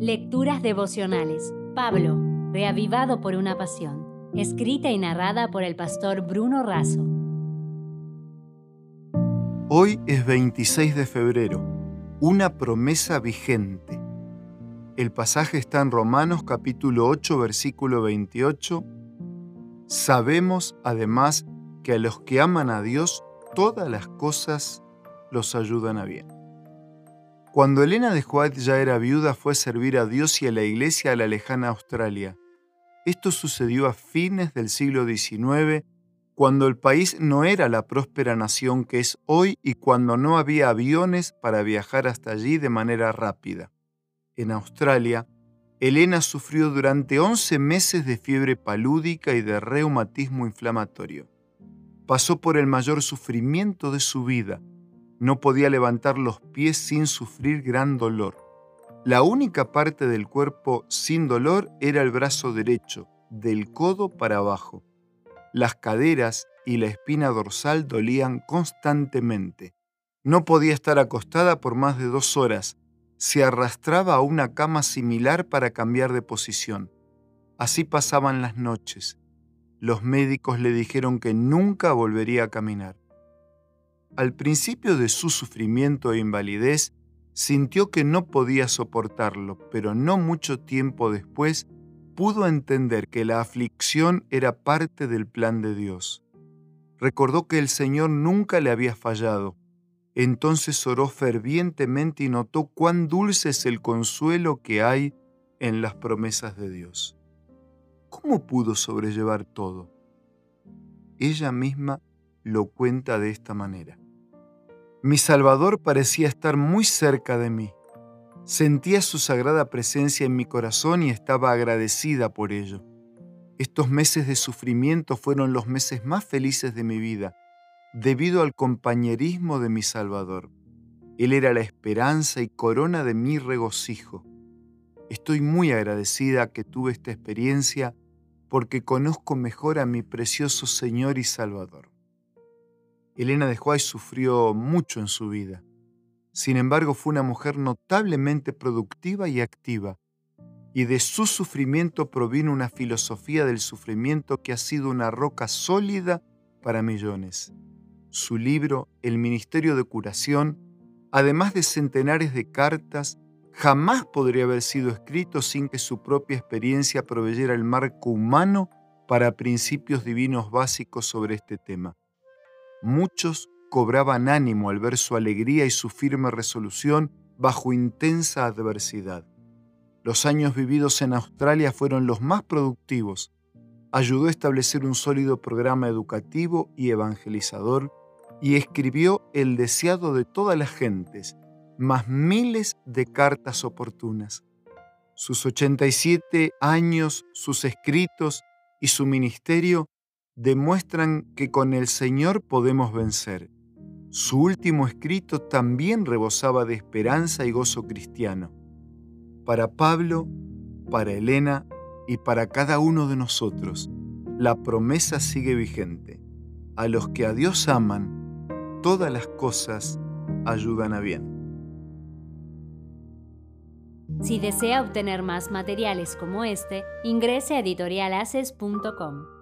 Lecturas devocionales. Pablo, reavivado por una pasión. Escrita y narrada por el pastor Bruno Razo. Hoy es 26 de febrero. Una promesa vigente. El pasaje está en Romanos capítulo 8 versículo 28. Sabemos además que a los que aman a Dios todas las cosas los ayudan a bien. Cuando Elena de White ya era viuda fue a servir a Dios y a la iglesia a la lejana Australia. Esto sucedió a fines del siglo XIX, cuando el país no era la próspera nación que es hoy y cuando no había aviones para viajar hasta allí de manera rápida. En Australia, Elena sufrió durante 11 meses de fiebre palúdica y de reumatismo inflamatorio. Pasó por el mayor sufrimiento de su vida, no podía levantar los pies sin sufrir gran dolor. La única parte del cuerpo sin dolor era el brazo derecho, del codo para abajo. Las caderas y la espina dorsal dolían constantemente. No podía estar acostada por más de dos horas. Se arrastraba a una cama similar para cambiar de posición. Así pasaban las noches. Los médicos le dijeron que nunca volvería a caminar. Al principio de su sufrimiento e invalidez, sintió que no podía soportarlo, pero no mucho tiempo después pudo entender que la aflicción era parte del plan de Dios. Recordó que el Señor nunca le había fallado. Entonces oró fervientemente y notó cuán dulce es el consuelo que hay en las promesas de Dios. ¿Cómo pudo sobrellevar todo? Ella misma lo cuenta de esta manera. Mi Salvador parecía estar muy cerca de mí. Sentía su sagrada presencia en mi corazón y estaba agradecida por ello. Estos meses de sufrimiento fueron los meses más felices de mi vida, debido al compañerismo de mi Salvador. Él era la esperanza y corona de mi regocijo. Estoy muy agradecida que tuve esta experiencia porque conozco mejor a mi precioso Señor y Salvador. Elena de White sufrió mucho en su vida. Sin embargo, fue una mujer notablemente productiva y activa, y de su sufrimiento provino una filosofía del sufrimiento que ha sido una roca sólida para millones. Su libro, El Ministerio de Curación, además de centenares de cartas, jamás podría haber sido escrito sin que su propia experiencia proveyera el marco humano para principios divinos básicos sobre este tema. Muchos cobraban ánimo al ver su alegría y su firme resolución bajo intensa adversidad. Los años vividos en Australia fueron los más productivos. Ayudó a establecer un sólido programa educativo y evangelizador y escribió el deseado de todas las gentes, más miles de cartas oportunas. Sus 87 años, sus escritos y su ministerio demuestran que con el Señor podemos vencer. Su último escrito también rebosaba de esperanza y gozo cristiano. Para Pablo, para Elena y para cada uno de nosotros, la promesa sigue vigente. A los que a Dios aman, todas las cosas ayudan a bien. Si desea obtener más materiales como este, ingrese a editorialaces.com.